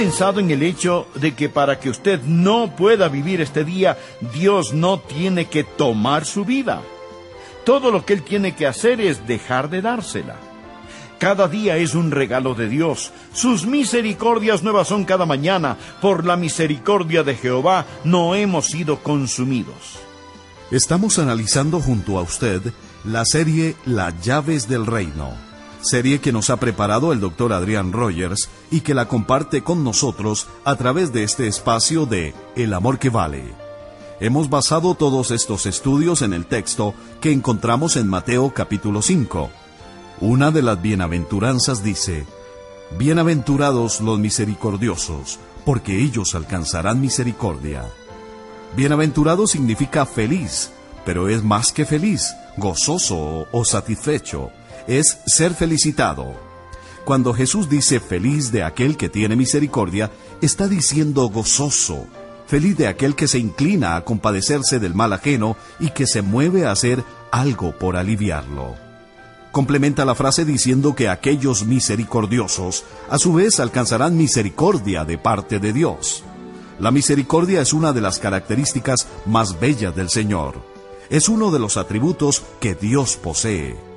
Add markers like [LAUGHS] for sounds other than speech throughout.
pensado en el hecho de que para que usted no pueda vivir este día, Dios no tiene que tomar su vida? Todo lo que Él tiene que hacer es dejar de dársela. Cada día es un regalo de Dios. Sus misericordias nuevas son cada mañana. Por la misericordia de Jehová no hemos sido consumidos. Estamos analizando junto a usted la serie Las llaves del reino serie que nos ha preparado el doctor Adrián Rogers y que la comparte con nosotros a través de este espacio de El Amor que Vale. Hemos basado todos estos estudios en el texto que encontramos en Mateo capítulo 5. Una de las bienaventuranzas dice, Bienaventurados los misericordiosos, porque ellos alcanzarán misericordia. Bienaventurado significa feliz, pero es más que feliz, gozoso o satisfecho es ser felicitado. Cuando Jesús dice feliz de aquel que tiene misericordia, está diciendo gozoso, feliz de aquel que se inclina a compadecerse del mal ajeno y que se mueve a hacer algo por aliviarlo. Complementa la frase diciendo que aquellos misericordiosos a su vez alcanzarán misericordia de parte de Dios. La misericordia es una de las características más bellas del Señor. Es uno de los atributos que Dios posee.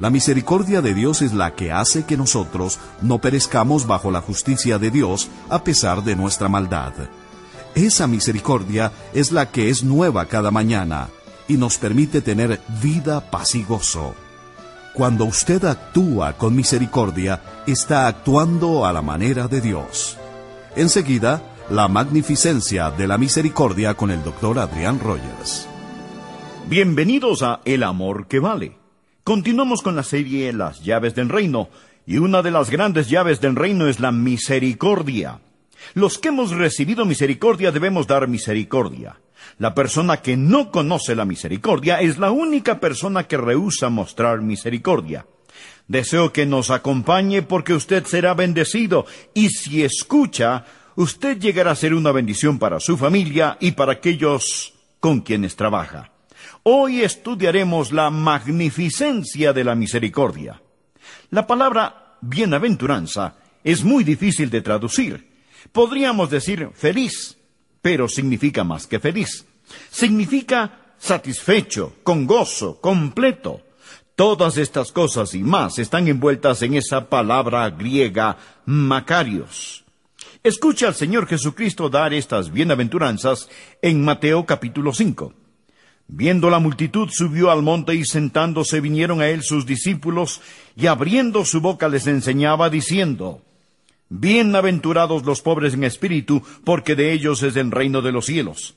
La misericordia de Dios es la que hace que nosotros no perezcamos bajo la justicia de Dios a pesar de nuestra maldad. Esa misericordia es la que es nueva cada mañana y nos permite tener vida, paz. Cuando usted actúa con misericordia, está actuando a la manera de Dios. Enseguida, la magnificencia de la misericordia con el doctor Adrián Rogers. Bienvenidos a El Amor que Vale. Continuamos con la serie Las llaves del reino, y una de las grandes llaves del reino es la misericordia. Los que hemos recibido misericordia debemos dar misericordia. La persona que no conoce la misericordia es la única persona que rehúsa mostrar misericordia. Deseo que nos acompañe porque usted será bendecido y si escucha, usted llegará a ser una bendición para su familia y para aquellos con quienes trabaja. Hoy estudiaremos la magnificencia de la misericordia. La palabra bienaventuranza es muy difícil de traducir. Podríamos decir feliz, pero significa más que feliz. Significa satisfecho, con gozo, completo. Todas estas cosas y más están envueltas en esa palabra griega Macarios. Escucha al Señor Jesucristo dar estas bienaventuranzas en Mateo capítulo 5. Viendo la multitud, subió al monte y sentándose vinieron a él sus discípulos, y abriendo su boca les enseñaba, diciendo, Bienaventurados los pobres en espíritu, porque de ellos es el reino de los cielos.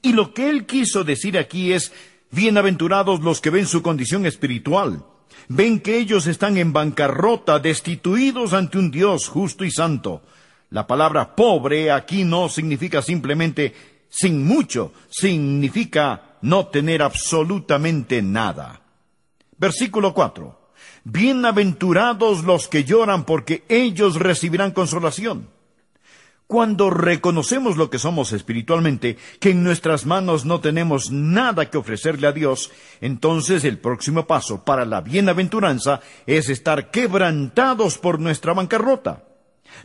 Y lo que él quiso decir aquí es, Bienaventurados los que ven su condición espiritual, ven que ellos están en bancarrota, destituidos ante un Dios justo y santo. La palabra pobre aquí no significa simplemente sin mucho, significa no tener absolutamente nada. Versículo 4. Bienaventurados los que lloran porque ellos recibirán consolación. Cuando reconocemos lo que somos espiritualmente, que en nuestras manos no tenemos nada que ofrecerle a Dios, entonces el próximo paso para la bienaventuranza es estar quebrantados por nuestra bancarrota.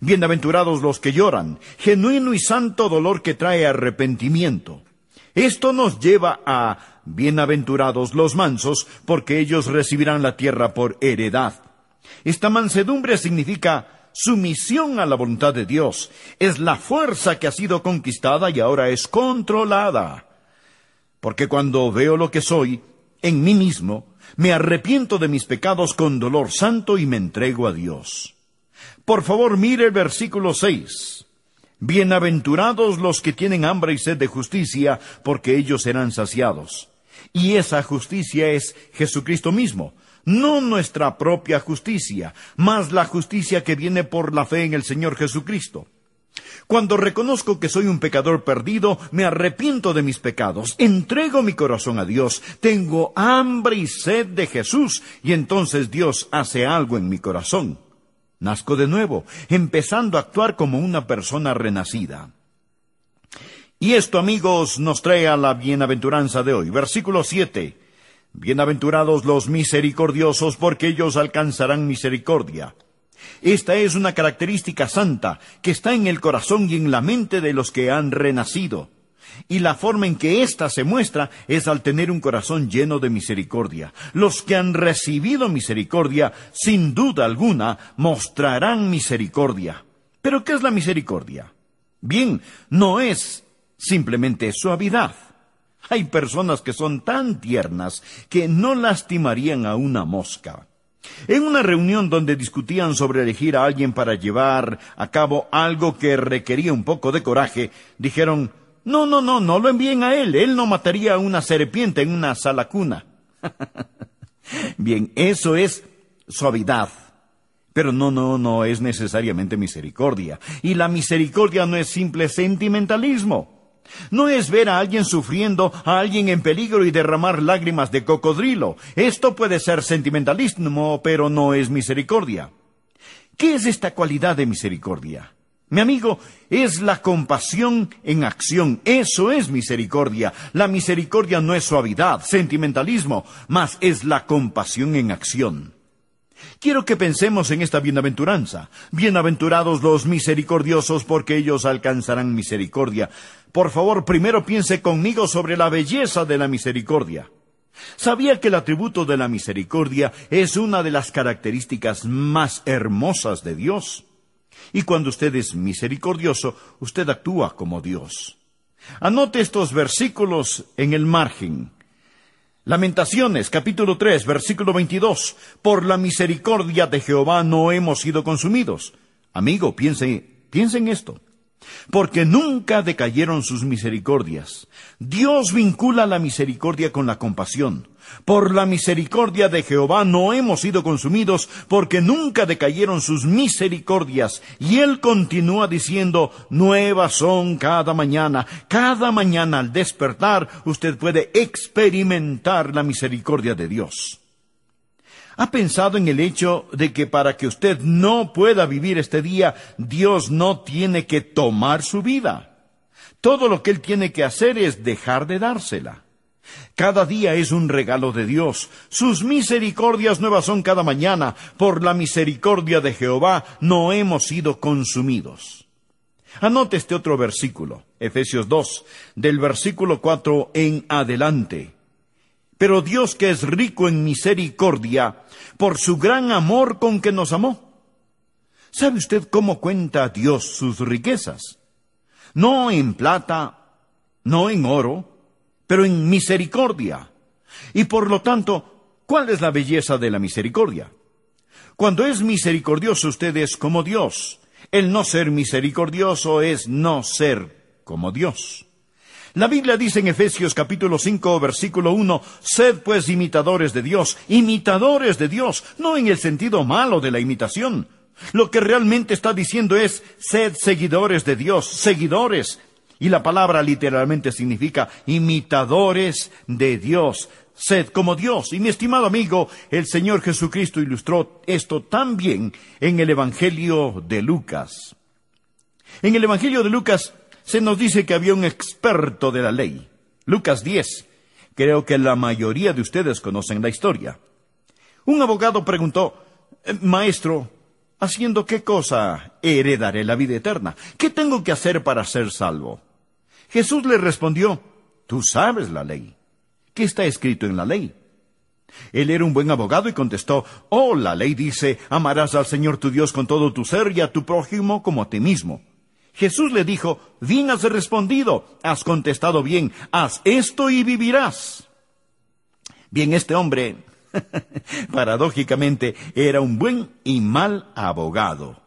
Bienaventurados los que lloran, genuino y santo dolor que trae arrepentimiento. Esto nos lleva a bienaventurados los mansos, porque ellos recibirán la tierra por heredad. Esta mansedumbre significa sumisión a la voluntad de Dios. Es la fuerza que ha sido conquistada y ahora es controlada. Porque cuando veo lo que soy, en mí mismo, me arrepiento de mis pecados con dolor santo y me entrego a Dios. Por favor, mire el versículo seis. Bienaventurados los que tienen hambre y sed de justicia, porque ellos serán saciados. Y esa justicia es Jesucristo mismo, no nuestra propia justicia, mas la justicia que viene por la fe en el Señor Jesucristo. Cuando reconozco que soy un pecador perdido, me arrepiento de mis pecados, entrego mi corazón a Dios, tengo hambre y sed de Jesús, y entonces Dios hace algo en mi corazón. Nazco de nuevo, empezando a actuar como una persona renacida. Y esto, amigos, nos trae a la bienaventuranza de hoy. Versículo siete. Bienaventurados los misericordiosos, porque ellos alcanzarán misericordia. Esta es una característica santa que está en el corazón y en la mente de los que han renacido. Y la forma en que ésta se muestra es al tener un corazón lleno de misericordia. Los que han recibido misericordia, sin duda alguna, mostrarán misericordia. ¿Pero qué es la misericordia? Bien, no es simplemente suavidad. Hay personas que son tan tiernas que no lastimarían a una mosca. En una reunión donde discutían sobre elegir a alguien para llevar a cabo algo que requería un poco de coraje, dijeron, no, no, no, no lo envíen a él, él no mataría a una serpiente en una sala cuna. [LAUGHS] Bien, eso es suavidad. Pero no, no, no es necesariamente misericordia. Y la misericordia no es simple sentimentalismo. No es ver a alguien sufriendo, a alguien en peligro y derramar lágrimas de cocodrilo. Esto puede ser sentimentalismo, pero no es misericordia. ¿Qué es esta cualidad de misericordia? Mi amigo, es la compasión en acción. Eso es misericordia. La misericordia no es suavidad, sentimentalismo, mas es la compasión en acción. Quiero que pensemos en esta bienaventuranza. Bienaventurados los misericordiosos, porque ellos alcanzarán misericordia. Por favor, primero piense conmigo sobre la belleza de la misericordia. ¿Sabía que el atributo de la misericordia es una de las características más hermosas de Dios? Y cuando usted es misericordioso, usted actúa como Dios. Anote estos versículos en el margen. Lamentaciones, capítulo 3, versículo 22. Por la misericordia de Jehová no hemos sido consumidos. Amigo, piense, piense en esto porque nunca decayeron sus misericordias. Dios vincula la misericordia con la compasión. Por la misericordia de Jehová no hemos sido consumidos, porque nunca decayeron sus misericordias. Y él continúa diciendo, nuevas son cada mañana. Cada mañana al despertar usted puede experimentar la misericordia de Dios. ¿Ha pensado en el hecho de que para que usted no pueda vivir este día, Dios no tiene que tomar su vida? Todo lo que Él tiene que hacer es dejar de dársela. Cada día es un regalo de Dios. Sus misericordias nuevas son cada mañana. Por la misericordia de Jehová no hemos sido consumidos. Anote este otro versículo, Efesios 2, del versículo 4 en adelante. Pero Dios que es rico en misericordia, por su gran amor con que nos amó. ¿Sabe usted cómo cuenta Dios sus riquezas? No en plata, no en oro, pero en misericordia. Y por lo tanto, ¿cuál es la belleza de la misericordia? Cuando es misericordioso usted es como Dios. El no ser misericordioso es no ser como Dios. La Biblia dice en Efesios capítulo 5 versículo 1, sed pues imitadores de Dios, imitadores de Dios, no en el sentido malo de la imitación. Lo que realmente está diciendo es, sed seguidores de Dios, seguidores. Y la palabra literalmente significa imitadores de Dios. Sed como Dios. Y mi estimado amigo, el Señor Jesucristo ilustró esto tan bien en el Evangelio de Lucas. En el Evangelio de Lucas se nos dice que había un experto de la ley. Lucas 10. Creo que la mayoría de ustedes conocen la historia. Un abogado preguntó, eh, Maestro, ¿haciendo qué cosa heredaré la vida eterna? ¿Qué tengo que hacer para ser salvo? Jesús le respondió, Tú sabes la ley. ¿Qué está escrito en la ley? Él era un buen abogado y contestó, Oh, la ley dice, amarás al Señor tu Dios con todo tu ser y a tu prójimo como a ti mismo. Jesús le dijo, bien has respondido, has contestado bien, haz esto y vivirás. Bien, este hombre, [LAUGHS] paradójicamente, era un buen y mal abogado.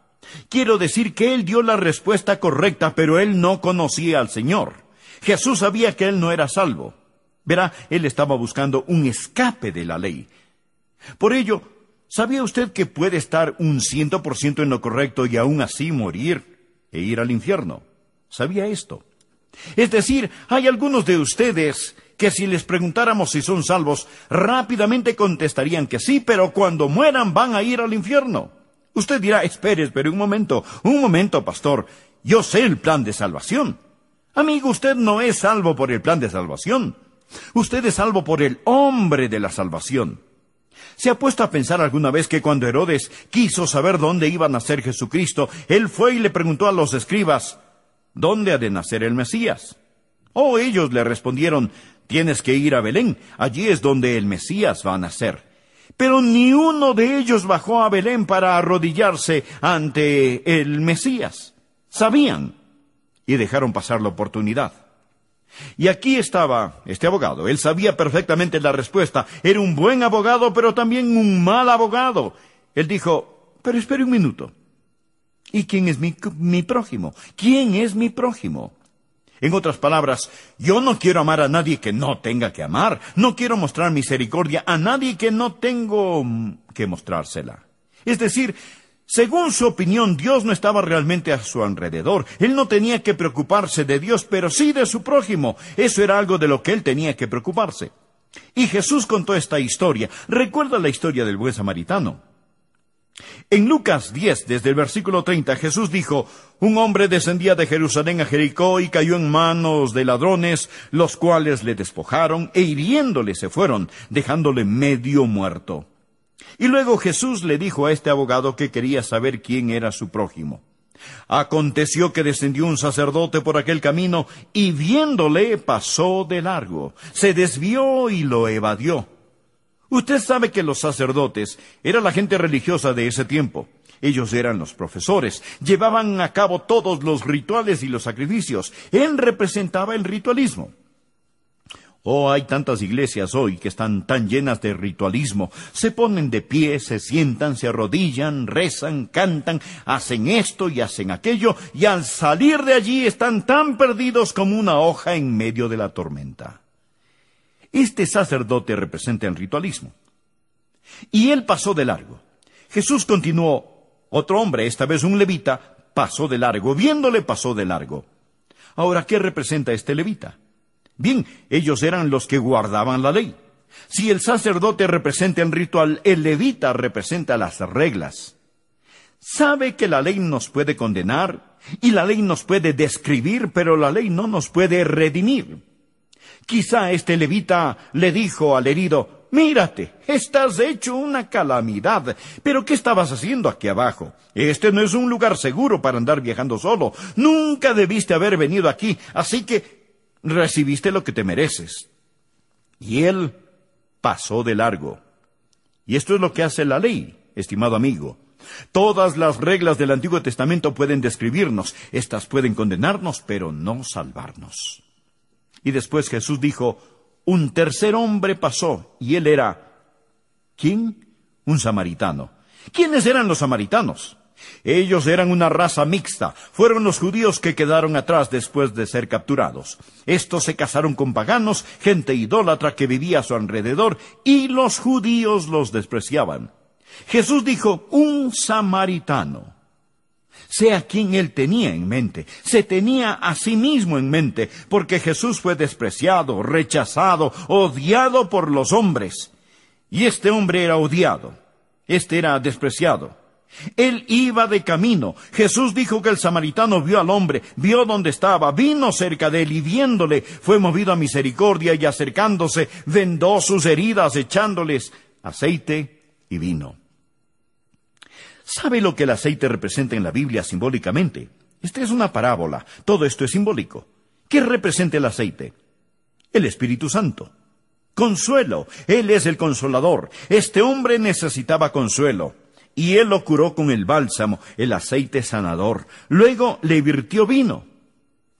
Quiero decir que él dio la respuesta correcta, pero él no conocía al Señor. Jesús sabía que él no era salvo. Verá, él estaba buscando un escape de la ley. Por ello, ¿sabía usted que puede estar un ciento por ciento en lo correcto y aún así morir e ir al infierno? ¿Sabía esto? Es decir, hay algunos de ustedes que si les preguntáramos si son salvos, rápidamente contestarían que sí, pero cuando mueran van a ir al infierno. Usted dirá, espere, espere un momento, un momento, pastor, yo sé el plan de salvación. Amigo, usted no es salvo por el plan de salvación. Usted es salvo por el hombre de la salvación. ¿Se ha puesto a pensar alguna vez que cuando Herodes quiso saber dónde iba a nacer Jesucristo, él fue y le preguntó a los escribas, ¿dónde ha de nacer el Mesías? Oh, ellos le respondieron, tienes que ir a Belén, allí es donde el Mesías va a nacer. Pero ni uno de ellos bajó a Belén para arrodillarse ante el Mesías. Sabían y dejaron pasar la oportunidad. Y aquí estaba este abogado. Él sabía perfectamente la respuesta. Era un buen abogado, pero también un mal abogado. Él dijo, pero espere un minuto. ¿Y quién es mi, prójimo? ¿Quién es mi prójimo? En otras palabras, yo no quiero amar a nadie que no tenga que amar. No quiero mostrar misericordia a nadie que no tengo mm, que mostrársela. Es decir, según su opinión, Dios no estaba realmente a su alrededor. Él no tenía que preocuparse de Dios, pero sí de su prójimo. Eso era algo de lo que él tenía que preocuparse. Y Jesús contó esta historia. Recuerda la historia del buen samaritano. En Lucas 10, desde el versículo 30, Jesús dijo, Un hombre descendía de Jerusalén a Jericó y cayó en manos de ladrones, los cuales le despojaron e hiriéndole se fueron, dejándole medio muerto. Y luego Jesús le dijo a este abogado que quería saber quién era su prójimo. Aconteció que descendió un sacerdote por aquel camino y viéndole pasó de largo, se desvió y lo evadió. Usted sabe que los sacerdotes eran la gente religiosa de ese tiempo. Ellos eran los profesores, llevaban a cabo todos los rituales y los sacrificios. Él representaba el ritualismo. Oh, hay tantas iglesias hoy que están tan llenas de ritualismo. Se ponen de pie, se sientan, se arrodillan, rezan, cantan, hacen esto y hacen aquello, y al salir de allí están tan perdidos como una hoja en medio de la tormenta. Este sacerdote representa el ritualismo. Y él pasó de largo. Jesús continuó. Otro hombre, esta vez un levita, pasó de largo. Viéndole pasó de largo. Ahora, ¿qué representa este levita? Bien, ellos eran los que guardaban la ley. Si el sacerdote representa el ritual, el levita representa las reglas. Sabe que la ley nos puede condenar y la ley nos puede describir, pero la ley no nos puede redimir. Quizá este levita le dijo al herido, Mírate, estás hecho una calamidad. Pero ¿qué estabas haciendo aquí abajo? Este no es un lugar seguro para andar viajando solo. Nunca debiste haber venido aquí, así que recibiste lo que te mereces. Y él pasó de largo. Y esto es lo que hace la ley, estimado amigo. Todas las reglas del Antiguo Testamento pueden describirnos, estas pueden condenarnos, pero no salvarnos. Y después Jesús dijo, un tercer hombre pasó, y él era, ¿quién? Un samaritano. ¿Quiénes eran los samaritanos? Ellos eran una raza mixta, fueron los judíos que quedaron atrás después de ser capturados. Estos se casaron con paganos, gente idólatra que vivía a su alrededor, y los judíos los despreciaban. Jesús dijo, un samaritano sea quien él tenía en mente. Se tenía a sí mismo en mente, porque Jesús fue despreciado, rechazado, odiado por los hombres. Y este hombre era odiado, este era despreciado. Él iba de camino. Jesús dijo que el samaritano vio al hombre, vio dónde estaba, vino cerca de él y viéndole fue movido a misericordia y acercándose vendó sus heridas echándoles aceite y vino. ¿Sabe lo que el aceite representa en la Biblia simbólicamente? Esta es una parábola. Todo esto es simbólico. ¿Qué representa el aceite? El Espíritu Santo. Consuelo. Él es el consolador. Este hombre necesitaba consuelo. Y él lo curó con el bálsamo, el aceite sanador. Luego le virtió vino.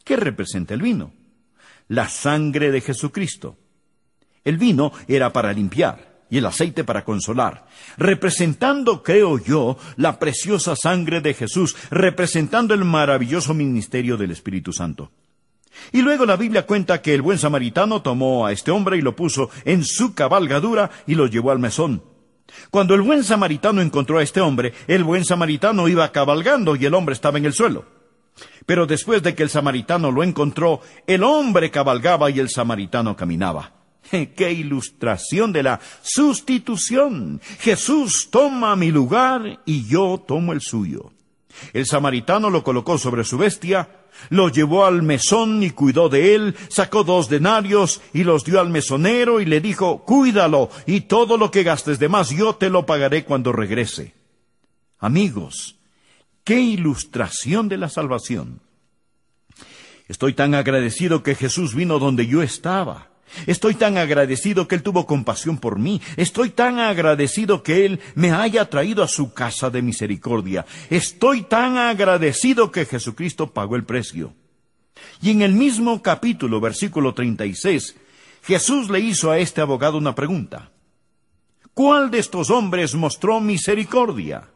¿Qué representa el vino? La sangre de Jesucristo. El vino era para limpiar. y el aceite para consolar, representando, creo yo, la preciosa sangre de Jesús, representando el maravilloso ministerio del Espíritu Santo. Y luego la Biblia cuenta que el buen samaritano tomó a este hombre y lo puso en su cabalgadura y lo llevó al mesón. Cuando el buen samaritano encontró a este hombre, el buen samaritano iba cabalgando y el hombre estaba en el suelo. Pero después de que el samaritano lo encontró, el hombre cabalgaba y el samaritano caminaba. [LAUGHS] ¡Qué ilustración de la sustitución! Jesús toma mi lugar y yo tomo el suyo. El samaritano lo colocó sobre su bestia, lo llevó al mesón y cuidó de él, sacó dos denarios y los dio al mesonero y le dijo, Cuídalo, y todo lo que gastes de más yo te lo pagaré cuando regrese. Amigos, qué ilustración de la salvación. Estoy tan agradecido que Jesús vino donde yo estaba. Estoy tan agradecido que Él tuvo compasión por mí. Estoy tan agradecido que Él me haya traído a su casa de misericordia. Estoy tan agradecido que Jesucristo pagó el precio. Y en el mismo capítulo, versículo 36, Jesús le hizo a este abogado una pregunta. ¿Cuál de estos hombres mostró misericordia?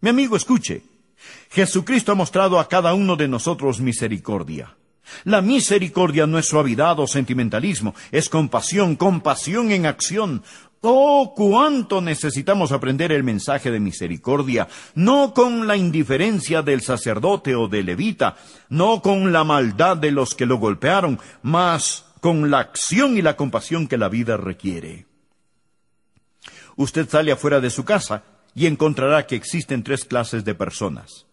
Mi amigo, escuche. Jesucristo ha mostrado a cada uno de nosotros misericordia. La misericordia no es suavidad o sentimentalismo, es compasión, compasión en acción. Oh, cuánto necesitamos aprender el mensaje de misericordia, no con la indiferencia del sacerdote o del levita, no con la maldad de los que lo golpearon, mas con la acción y la compasión que la vida requiere. Usted sale afuera de su casa y encontrará que existen tres clases de personas.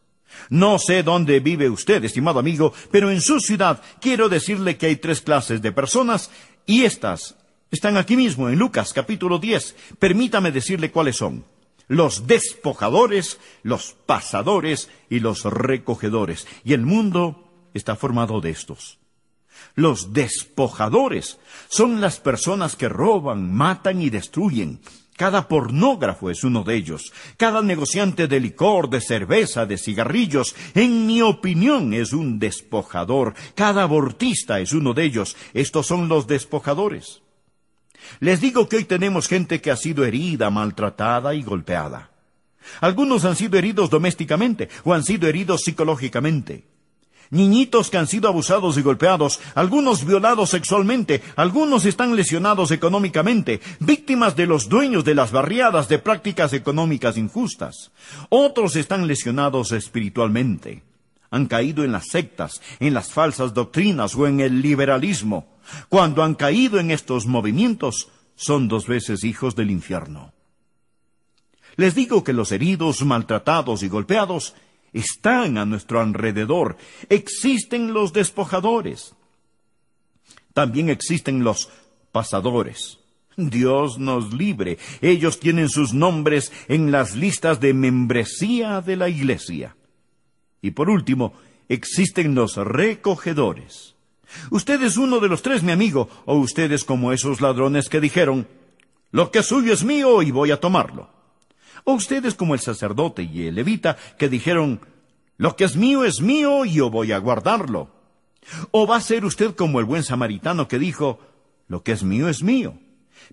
No sé dónde vive usted, estimado amigo, pero en su ciudad quiero decirle que hay tres clases de personas y estas están aquí mismo en Lucas capítulo 10. Permítame decirle cuáles son. Los despojadores, los pasadores y los recogedores. Y el mundo está formado de estos. Los despojadores son las personas que roban, matan y destruyen, cada pornógrafo es uno de ellos. Cada negociante de licor, de cerveza, de cigarrillos, en mi opinión, es un despojador. Cada abortista es uno de ellos. Estos son los despojadores. Les digo que hoy tenemos gente que ha sido herida, maltratada y golpeada. Algunos han sido heridos domésticamente o han sido heridos psicológicamente niñitos que han sido abusados y golpeados, algunos violados sexualmente, algunos están lesionados económicamente, víctimas de los dueños de las barriadas de prácticas económicas injustas. Otros están lesionados espiritualmente. Han caído en las sectas, en las falsas doctrinas o en el liberalismo. Cuando han caído en estos movimientos, son dos veces hijos del infierno. Les digo que los heridos, maltratados y golpeados están a nuestro alrededor. Existen los despojadores. También existen los pasadores. Dios nos libre. Ellos tienen sus nombres en las listas de membresía de la Iglesia. Y por último, existen los recogedores. Usted es uno de los tres, mi amigo, o usted es como esos ladrones que dijeron, lo que es suyo es mío y voy a tomarlo. O ustedes como el sacerdote y el levita que dijeron, lo que es mío es mío y yo voy a guardarlo. O va a ser usted como el buen samaritano que dijo, lo que es mío es mío,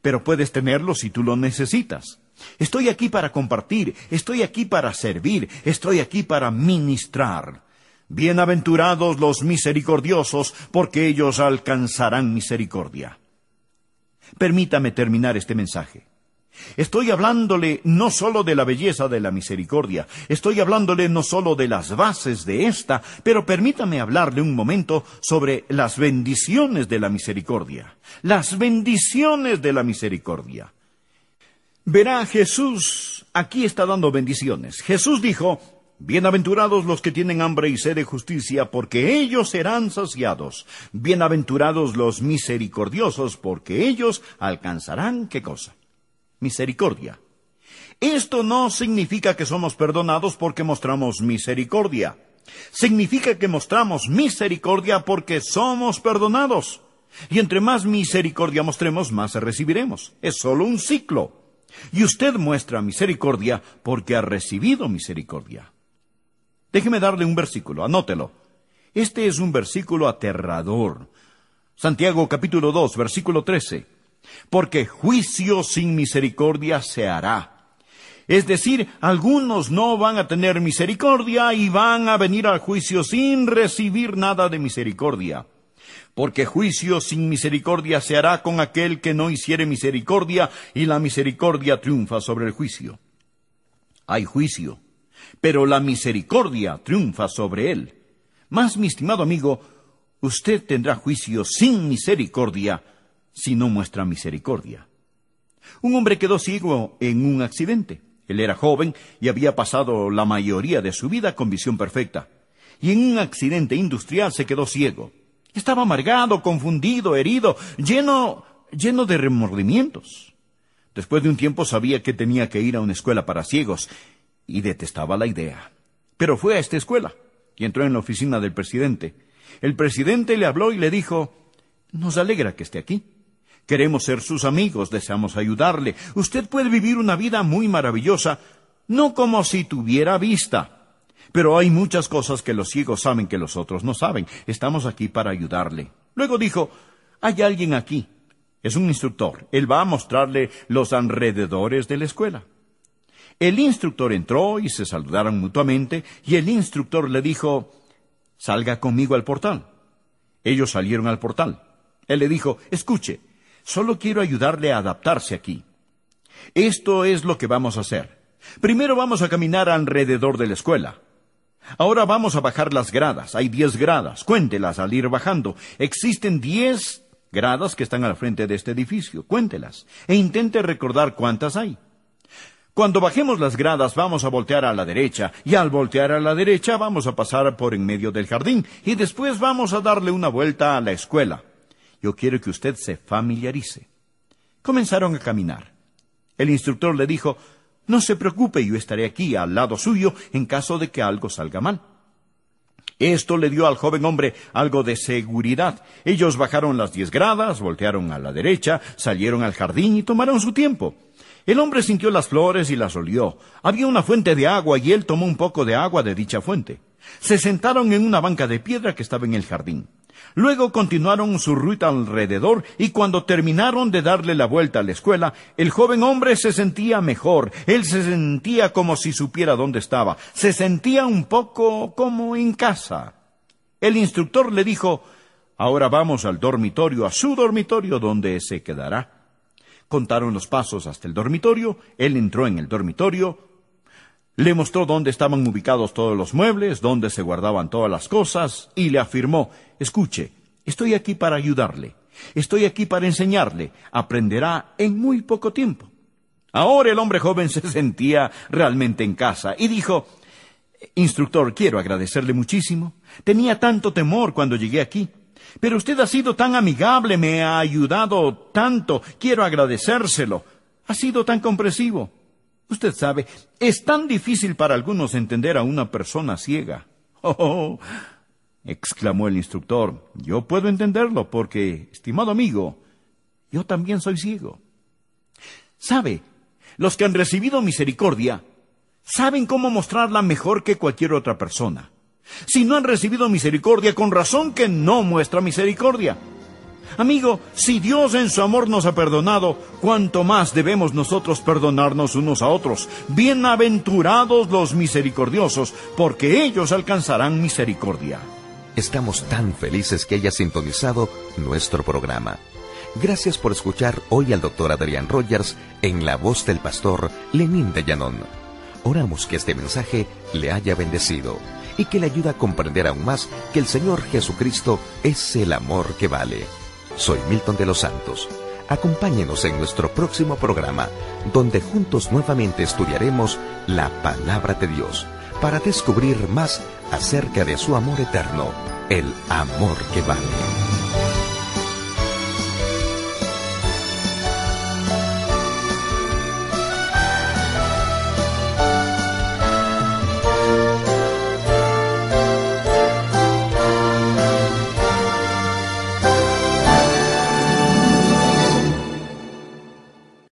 pero puedes tenerlo si tú lo necesitas. Estoy aquí para compartir, estoy aquí para servir, estoy aquí para ministrar. Bienaventurados los misericordiosos, porque ellos alcanzarán misericordia. Permítame terminar este mensaje. Estoy hablándole no sólo de la belleza de la misericordia, estoy hablándole no sólo de las bases de esta, pero permítame hablarle un momento sobre las bendiciones de la misericordia. Las bendiciones de la misericordia. Verá, Jesús aquí está dando bendiciones. Jesús dijo, Bienaventurados los que tienen hambre y sed de justicia, porque ellos serán saciados. Bienaventurados los misericordiosos, porque ellos alcanzarán qué cosa misericordia. Esto no significa que somos perdonados porque mostramos misericordia. Significa que mostramos misericordia porque somos perdonados. Y entre más misericordia mostremos, más recibiremos. Es solo un ciclo. Y usted muestra misericordia porque ha recibido misericordia. Déjeme darle un versículo, anótelo. Este es un versículo aterrador. Santiago capítulo 2, versículo 13. Porque juicio sin misericordia se hará. Es decir, algunos no van a tener misericordia y van a venir al juicio sin recibir nada de misericordia. Porque juicio sin misericordia se hará con aquel que no hiciere misericordia y la misericordia triunfa sobre el juicio. Hay juicio, pero la misericordia triunfa sobre él. Más, mi estimado amigo, usted tendrá juicio sin misericordia si no muestra misericordia. Un hombre quedó ciego en un accidente. Él era joven y había pasado la mayoría de su vida con visión perfecta. Y en un accidente industrial se quedó ciego. Estaba amargado, confundido, herido, lleno, lleno de remordimientos. Después de un tiempo sabía que tenía que ir a una escuela para ciegos y detestaba la idea. Pero fue a esta escuela y entró en la oficina del presidente. El presidente le habló y le dijo, Nos alegra que esté aquí. Queremos ser sus amigos, deseamos ayudarle. Usted puede vivir una vida muy maravillosa, no como si tuviera vista. Pero hay muchas cosas que los ciegos saben que los otros no saben. Estamos aquí para ayudarle. Luego dijo, hay alguien aquí. Es un instructor. Él va a mostrarle los alrededores de la escuela. El instructor entró y se saludaron mutuamente y el instructor le dijo, salga conmigo al portal. Ellos salieron al portal. Él le dijo, escuche, Solo quiero ayudarle a adaptarse aquí. Esto es lo que vamos a hacer. Primero vamos a caminar alrededor de la escuela. Ahora vamos a bajar las gradas. Hay diez gradas. Cuéntelas al ir bajando. Existen diez gradas que están al frente de este edificio. Cuéntelas. E intente recordar cuántas hay. Cuando bajemos las gradas vamos a voltear a la derecha y al voltear a la derecha vamos a pasar por en medio del jardín y después vamos a darle una vuelta a la escuela. Yo quiero que usted se familiarice. Comenzaron a caminar. El instructor le dijo, No se preocupe, yo estaré aquí al lado suyo en caso de que algo salga mal. Esto le dio al joven hombre algo de seguridad. Ellos bajaron las diez gradas, voltearon a la derecha, salieron al jardín y tomaron su tiempo. El hombre sintió las flores y las olió. Había una fuente de agua y él tomó un poco de agua de dicha fuente. Se sentaron en una banca de piedra que estaba en el jardín. Luego continuaron su ruta alrededor y cuando terminaron de darle la vuelta a la escuela, el joven hombre se sentía mejor, él se sentía como si supiera dónde estaba, se sentía un poco como en casa. El instructor le dijo, Ahora vamos al dormitorio, a su dormitorio, donde se quedará. Contaron los pasos hasta el dormitorio, él entró en el dormitorio, le mostró dónde estaban ubicados todos los muebles, dónde se guardaban todas las cosas, y le afirmó, escuche, estoy aquí para ayudarle, estoy aquí para enseñarle, aprenderá en muy poco tiempo. Ahora el hombre joven se sentía realmente en casa y dijo, Instructor, quiero agradecerle muchísimo. Tenía tanto temor cuando llegué aquí. Pero usted ha sido tan amigable, me ha ayudado tanto, quiero agradecérselo. Ha sido tan comprensivo. Usted sabe, es tan difícil para algunos entender a una persona ciega. [LAUGHS] Oh, oh, exclamó el instructor, yo puedo entenderlo porque, estimado amigo, yo también soy ciego. ¿Sabe? Los que han recibido misericordia saben cómo mostrarla mejor que cualquier otra persona. Si no han recibido misericordia, con razón que no muestra misericordia. Amigo, si Dios en su amor nos ha perdonado, cuánto más debemos nosotros perdonarnos unos a otros. Bienaventurados los misericordiosos, porque ellos alcanzarán misericordia. Estamos tan felices que hayas sintonizado nuestro programa. Gracias por escuchar hoy al doctor Adrián Rogers en la voz del pastor Lenín de Llanón. Oramos que este mensaje le haya bendecido y que le ayude a comprender aún más que el Señor Jesucristo es el amor que vale. Soy Milton de los Santos. Acompáñenos en nuestro próximo programa, donde juntos nuevamente estudiaremos la palabra de Dios para descubrir más acerca de su amor eterno, el amor que vale.